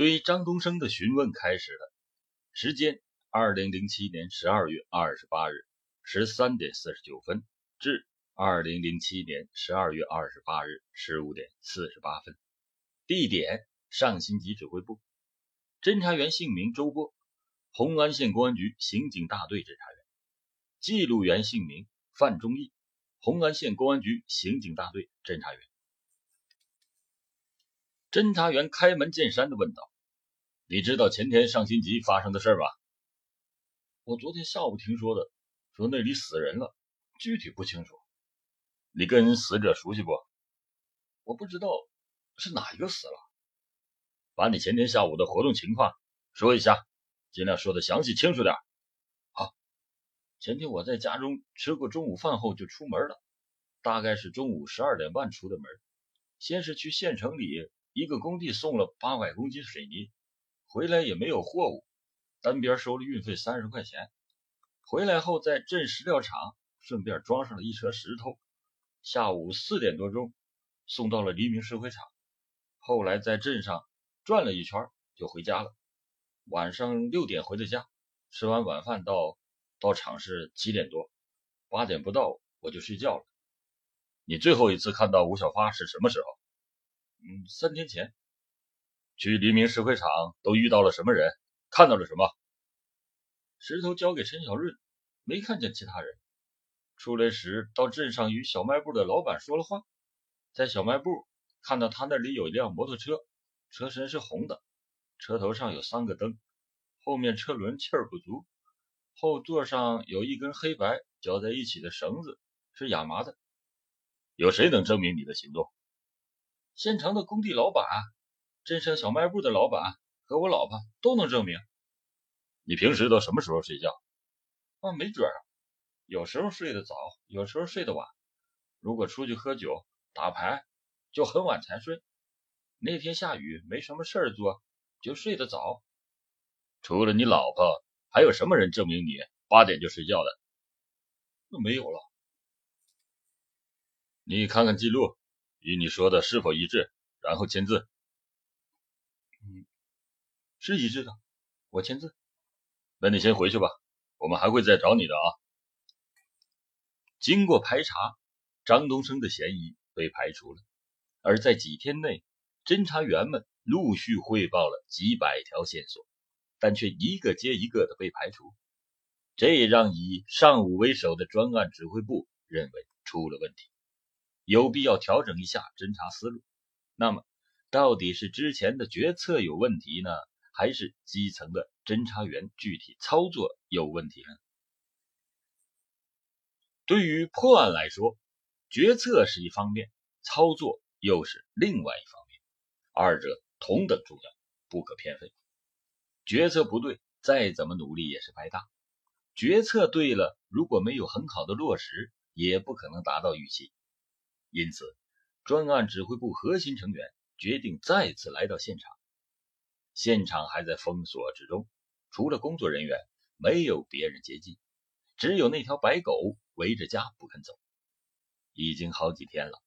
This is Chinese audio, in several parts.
对于张东升的询问开始了。时间：二零零七年十二月二十八日十三点四十九分至二零零七年十二月二十八日十五点四十八分。地点：上新集指挥部。侦查员姓名：周波，红安县公安局刑警大队侦查员。记录员姓名：范忠义，红安县公安局刑警大队侦查员。侦查员开门见山的问道：“你知道前天上新集发生的事吧？”“我昨天下午听说的，说那里死人了，具体不清楚。”“你跟死者熟悉不？”“我不知道是哪一个死了。”“把你前天下午的活动情况说一下，尽量说的详细清楚点。”“好，前天我在家中吃过中午饭后就出门了，大概是中午十二点半出的门，先是去县城里。”一个工地送了八百公斤水泥，回来也没有货物，单边收了运费三十块钱。回来后在镇石料厂顺便装上了一车石头。下午四点多钟送到了黎明石灰厂，后来在镇上转了一圈就回家了。晚上六点回的家，吃完晚饭到到厂是七点多，八点不到我就睡觉了。你最后一次看到吴小发是什么时候？嗯，三天前去黎明石灰厂都遇到了什么人？看到了什么？石头交给陈小润，没看见其他人。出来时到镇上与小卖部的老板说了话，在小卖部看到他那里有一辆摩托车，车身是红的，车头上有三个灯，后面车轮气儿不足，后座上有一根黑白绞在一起的绳子，是亚麻的。有谁能证明你的行动？县城的工地老板、镇上小卖部的老板和我老婆都能证明。你平时都什么时候睡觉？啊，没准儿，有时候睡得早，有时候睡得晚。如果出去喝酒、打牌，就很晚才睡。那天下雨，没什么事儿做，就睡得早。除了你老婆，还有什么人证明你八点就睡觉的？那没有了。你看看记录。与你说的是否一致？然后签字。嗯，是一致的，我签字。那你先回去吧，我们还会再找你的啊。经过排查，张东升的嫌疑被排除了。而在几天内，侦查员们陆续汇报了几百条线索，但却一个接一个的被排除。这也让以上午为首的专案指挥部认为出了问题。有必要调整一下侦查思路。那么，到底是之前的决策有问题呢，还是基层的侦查员具体操作有问题呢？对于破案来说，决策是一方面，操作又是另外一方面，二者同等重要，不可偏废。决策不对，再怎么努力也是白搭；决策对了，如果没有很好的落实，也不可能达到预期。因此，专案指挥部核心成员决定再次来到现场。现场还在封锁之中，除了工作人员，没有别人接近，只有那条白狗围着家不肯走。已经好几天了，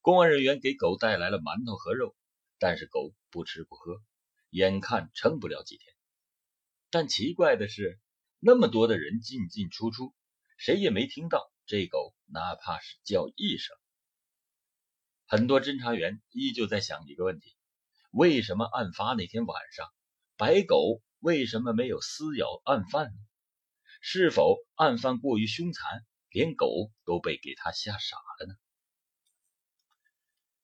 公安人员给狗带来了馒头和肉，但是狗不吃不喝，眼看撑不了几天。但奇怪的是，那么多的人进进出出，谁也没听到这狗哪怕是叫一声。很多侦查员依旧在想一个问题：为什么案发那天晚上，白狗为什么没有撕咬案犯呢？是否案犯过于凶残，连狗都被给他吓傻了呢？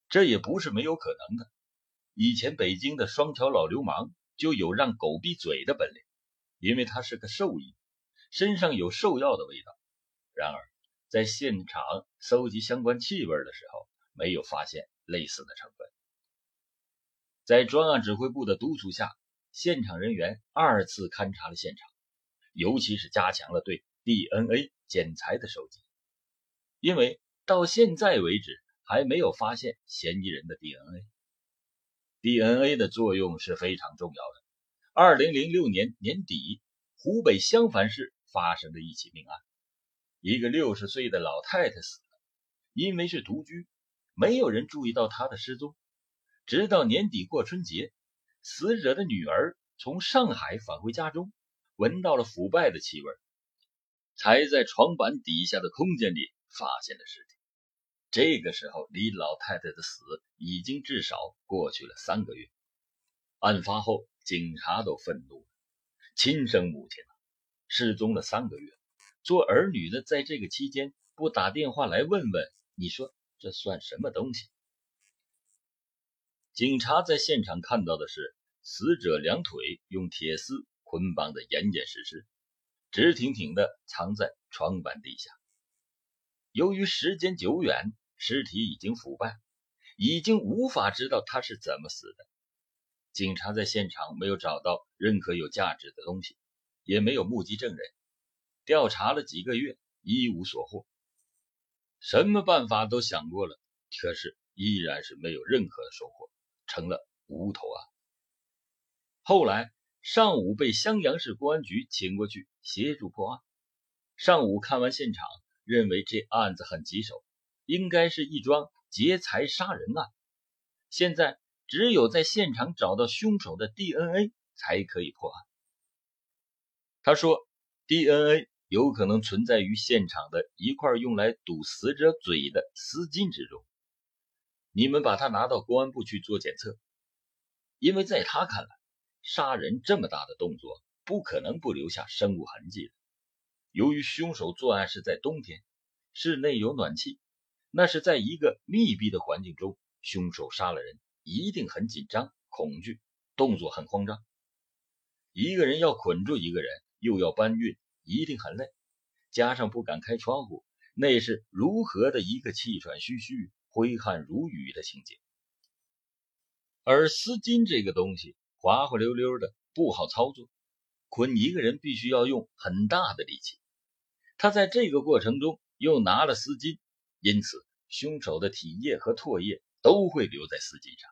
这也不是没有可能的。以前北京的双桥老流氓就有让狗闭嘴的本领，因为他是个兽医，身上有兽药的味道。然而，在现场搜集相关气味的时候，没有发现类似的成分。在专案指挥部的督促下，现场人员二次勘察了现场，尤其是加强了对 DNA 检材的收集，因为到现在为止还没有发现嫌疑人的 DNA。DNA 的作用是非常重要的。二零零六年年底，湖北襄樊市发生了一起命案，一个六十岁的老太太死了，因为是独居。没有人注意到他的失踪，直到年底过春节，死者的女儿从上海返回家中，闻到了腐败的气味，才在床板底下的空间里发现了尸体。这个时候，李老太太的死已经至少过去了三个月。案发后，警察都愤怒了。亲生母亲啊，失踪了三个月，做儿女的在这个期间不打电话来问问，你说这算什么东西？警察在现场看到的是死者两腿用铁丝捆绑的严严实实，直挺挺的藏在床板底下。由于时间久远，尸体已经腐败，已经无法知道他是怎么死的。警察在现场没有找到任何有价值的东西，也没有目击证人，调查了几个月，一无所获。什么办法都想过了，可是依然是没有任何的收获，成了无头案。后来，上午被襄阳市公安局请过去协助破案。上午看完现场。认为这案子很棘手，应该是一桩劫财杀人案。现在只有在现场找到凶手的 DNA 才可以破案。他说，DNA 有可能存在于现场的一块用来堵死者嘴的丝巾之中。你们把它拿到公安部去做检测，因为在他看来，杀人这么大的动作不可能不留下生物痕迹的。由于凶手作案是在冬天，室内有暖气，那是在一个密闭的环境中，凶手杀了人，一定很紧张、恐惧，动作很慌张。一个人要捆住一个人，又要搬运，一定很累，加上不敢开窗户，那是如何的一个气喘吁吁、挥汗如雨的情景。而丝巾这个东西，滑滑溜溜的，不好操作，捆一个人必须要用很大的力气。他在这个过程中又拿了丝巾，因此凶手的体液和唾液都会留在丝巾上。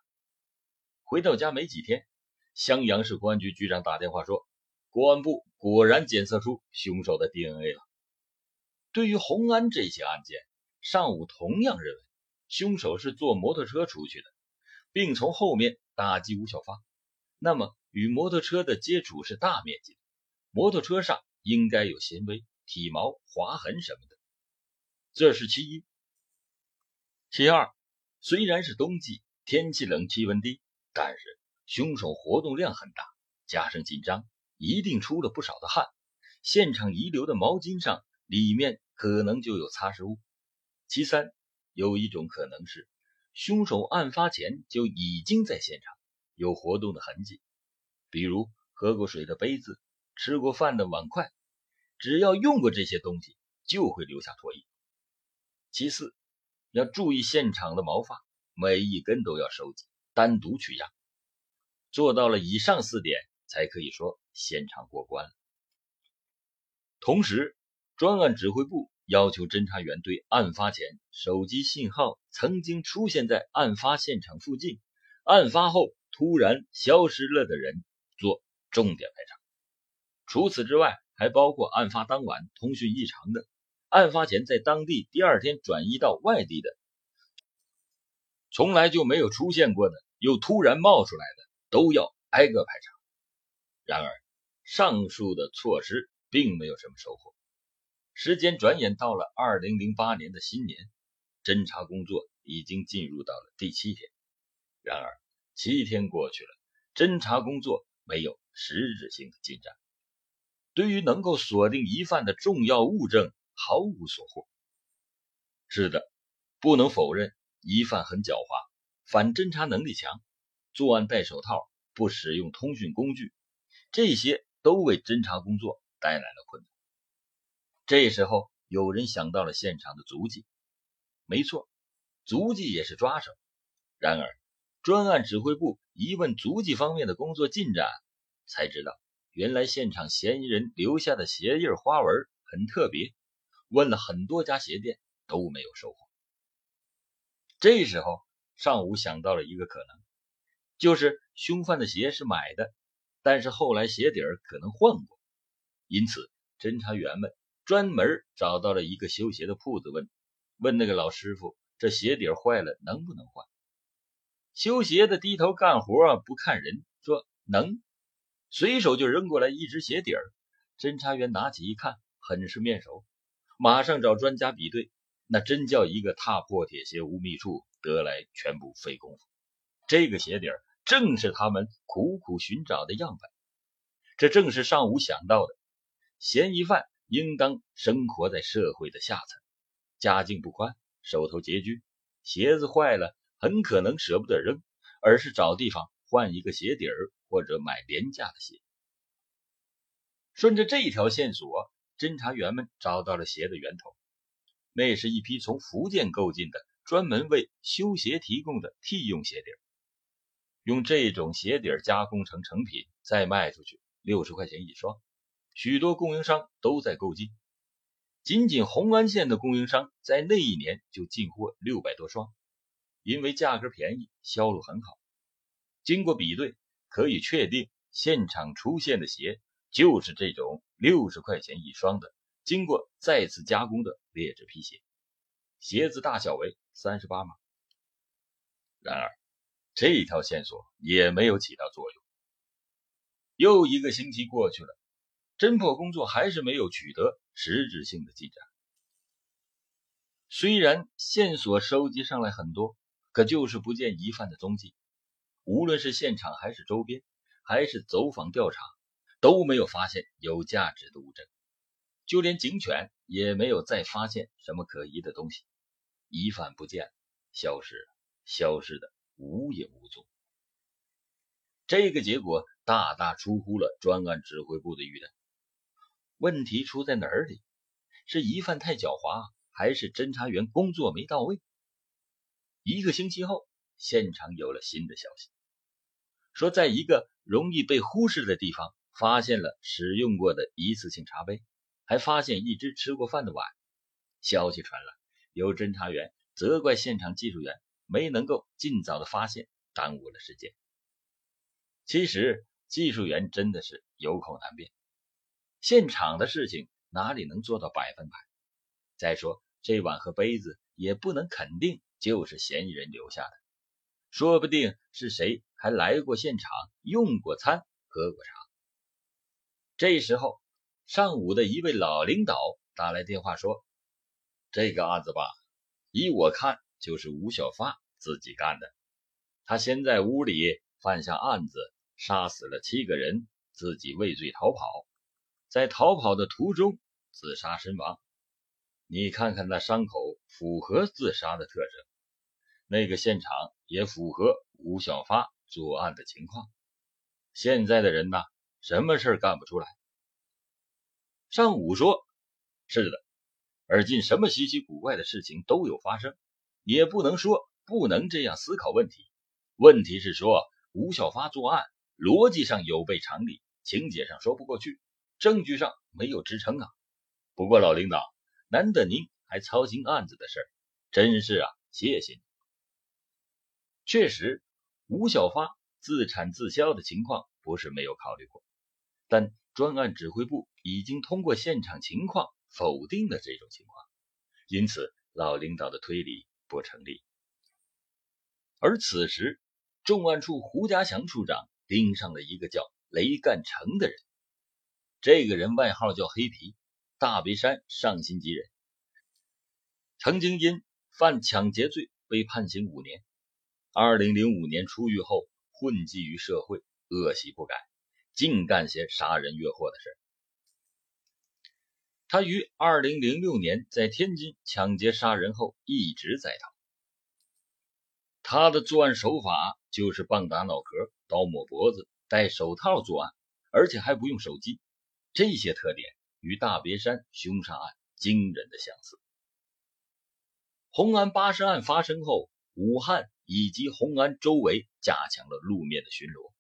回到家没几天，襄阳市公安局局长打电话说，公安部果然检测出凶手的 DNA 了。对于红安这起案件，上午同样认为凶手是坐摩托车出去的，并从后面打击吴小发。那么与摩托车的接触是大面积的，摩托车上应该有纤维。体毛、划痕什么的，这是其一。其二，虽然是冬季，天气冷，气温低，但是凶手活动量很大，加上紧张，一定出了不少的汗。现场遗留的毛巾上，里面可能就有擦拭物。其三，有一种可能是，凶手案发前就已经在现场，有活动的痕迹，比如喝过水的杯子，吃过饭的碗筷。只要用过这些东西，就会留下唾液。其次，要注意现场的毛发，每一根都要收集，单独取样。做到了以上四点，才可以说现场过关了。同时，专案指挥部要求侦查员对案发前手机信号曾经出现在案发现场附近，案发后突然消失了的人做重点排查。除此之外，还包括案发当晚通讯异常的，案发前在当地第二天转移到外地的，从来就没有出现过的，又突然冒出来的，都要挨个排查。然而，上述的措施并没有什么收获。时间转眼到了二零零八年的新年，侦查工作已经进入到了第七天。然而，七天过去了，侦查工作没有实质性的进展。对于能够锁定疑犯的重要物证毫无所获。是的，不能否认疑犯很狡猾，反侦查能力强，作案戴手套，不使用通讯工具，这些都为侦查工作带来了困难。这时候，有人想到了现场的足迹，没错，足迹也是抓手。然而，专案指挥部一问足迹方面的工作进展，才知道。原来现场嫌疑人留下的鞋印花纹很特别，问了很多家鞋店都没有收获。这时候，上午想到了一个可能，就是凶犯的鞋是买的，但是后来鞋底儿可能换过，因此侦查员们专门找到了一个修鞋的铺子，问问那个老师傅，这鞋底儿坏了能不能换？修鞋的低头干活不看人，说能。随手就扔过来一只鞋底儿，侦查员拿起一看，很是面熟，马上找专家比对，那真叫一个踏破铁鞋无觅处，得来全不费工夫。这个鞋底儿正是他们苦苦寻找的样本，这正是上午想到的。嫌疑犯应当生活在社会的下层，家境不宽，手头拮据，鞋子坏了很可能舍不得扔，而是找地方换一个鞋底儿。或者买廉价的鞋。顺着这一条线索，侦查员们找到了鞋的源头，那是一批从福建购进的，专门为修鞋提供的替用鞋底用这种鞋底加工成成品，再卖出去，六十块钱一双。许多供应商都在购进，仅仅红安县的供应商在那一年就进货六百多双，因为价格便宜，销路很好。经过比对。可以确定，现场出现的鞋就是这种六十块钱一双的，经过再次加工的劣质皮鞋，鞋子大小为三十八码。然而，这一条线索也没有起到作用。又一个星期过去了，侦破工作还是没有取得实质性的进展。虽然线索收集上来很多，可就是不见疑犯的踪迹。无论是现场还是周边，还是走访调查，都没有发现有价值的物证，就连警犬也没有再发现什么可疑的东西。疑犯不见了，消失了，消失的无影无踪。这个结果大大出乎了专案指挥部的预料。问题出在哪里？是疑犯太狡猾，还是侦查员工作没到位？一个星期后，现场有了新的消息。说，在一个容易被忽视的地方，发现了使用过的一次性茶杯，还发现一只吃过饭的碗。消息传来，有侦查员责怪现场技术员没能够尽早的发现，耽误了时间。其实，技术员真的是有口难辩，现场的事情哪里能做到百分百？再说，这碗和杯子也不能肯定就是嫌疑人留下的，说不定是谁。还来过现场，用过餐，喝过茶。这时候，上午的一位老领导打来电话说：“这个案子吧，依我看，就是吴小发自己干的。他先在屋里犯下案子，杀死了七个人，自己畏罪逃跑，在逃跑的途中自杀身亡。你看看那伤口，符合自杀的特征。那个现场也符合吴小发。”作案的情况，现在的人呐，什么事干不出来？上午说：“是的。”而今什么稀奇古怪的事情都有发生，也不能说不能这样思考问题。问题是说，吴小发作案逻辑上有悖常理，情节上说不过去，证据上没有支撑啊。不过老领导，难得您还操心案子的事儿，真是啊，谢谢你。确实。吴小发自产自销的情况不是没有考虑过，但专案指挥部已经通过现场情况否定了这种情况，因此老领导的推理不成立。而此时，重案处胡家祥处长盯上了一个叫雷干成的人，这个人外号叫黑皮，大别山上新集人，曾经因犯抢劫罪被判刑五年。二零零五年出狱后，混迹于社会，恶习不改，净干些杀人越货的事。他于二零零六年在天津抢劫杀人后，一直在逃。他的作案手法就是棒打脑壳、刀抹脖子、戴手套作案，而且还不用手机。这些特点与大别山凶杀案惊人的相似。红安八十案发生后，武汉。以及红安周围加强了路面的巡逻。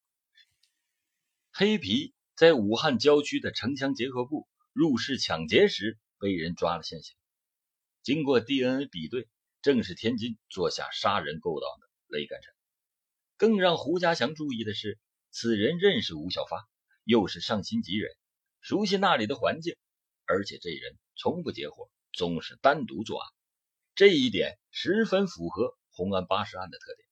黑皮在武汉郊区的城乡结合部入室抢劫时被人抓了现行，经过 DNA 比对，正是天津做下杀人勾当的雷干成。更让胡家祥注意的是，此人认识吴小发，又是上新集人，熟悉那里的环境，而且这人从不结伙，总是单独作案，这一点十分符合。红安八十案的特点，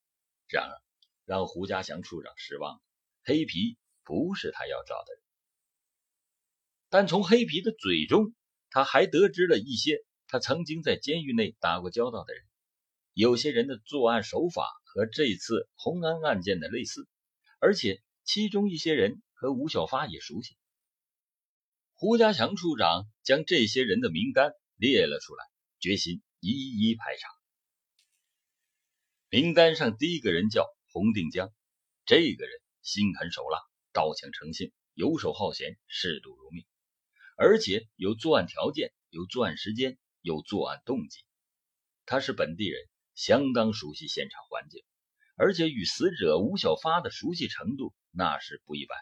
然而让胡家祥处长失望，黑皮不是他要找的人。但从黑皮的嘴中，他还得知了一些他曾经在监狱内打过交道的人，有些人的作案手法和这次红安案件的类似，而且其中一些人和吴小发也熟悉。胡家强处长将这些人的名单列了出来，决心一一排查。名单上第一个人叫洪定江，这个人心狠手辣，盗抢成性，游手好闲，嗜赌如命，而且有作案条件，有作案时间，有作案动机。他是本地人，相当熟悉现场环境，而且与死者吴小发的熟悉程度那是不一般。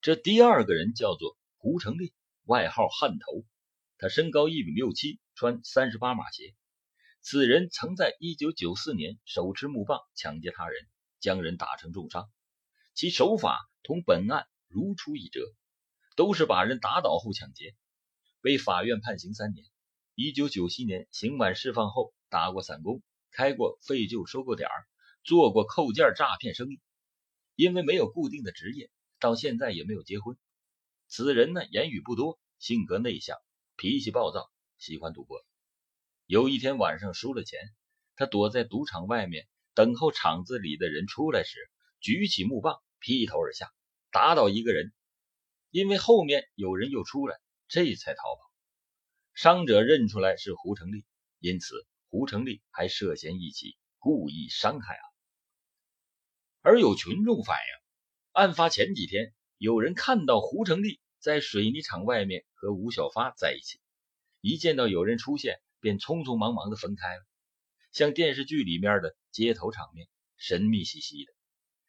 这第二个人叫做胡成立，外号汉头，他身高一米六七，穿三十八码鞋。此人曾在1994年手持木棒抢劫他人，将人打成重伤，其手法同本案如出一辙，都是把人打倒后抢劫，被法院判刑三年。1997年刑满释放后，打过散工，开过废旧收购点做过扣件诈骗生意。因为没有固定的职业，到现在也没有结婚。此人呢，言语不多，性格内向，脾气暴躁，喜欢赌博。有一天晚上输了钱，他躲在赌场外面等候场子里的人出来时，举起木棒劈头而下，打倒一个人。因为后面有人又出来，这才逃跑。伤者认出来是胡成立，因此胡成立还涉嫌一起故意伤害案。而有群众反映，案发前几天有人看到胡成立在水泥厂外面和吴小发在一起，一见到有人出现。便匆匆忙忙的分开了，像电视剧里面的街头场面，神秘兮兮的。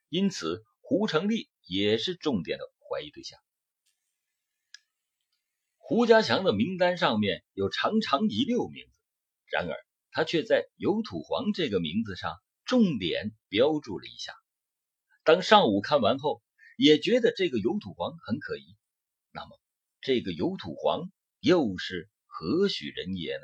因此，胡成立也是重点的怀疑对象。胡家强的名单上面有长长一溜名字，然而他却在有土黄这个名字上重点标注了一下。当上午看完后，也觉得这个有土黄很可疑。那么，这个有土黄又是何许人也呢？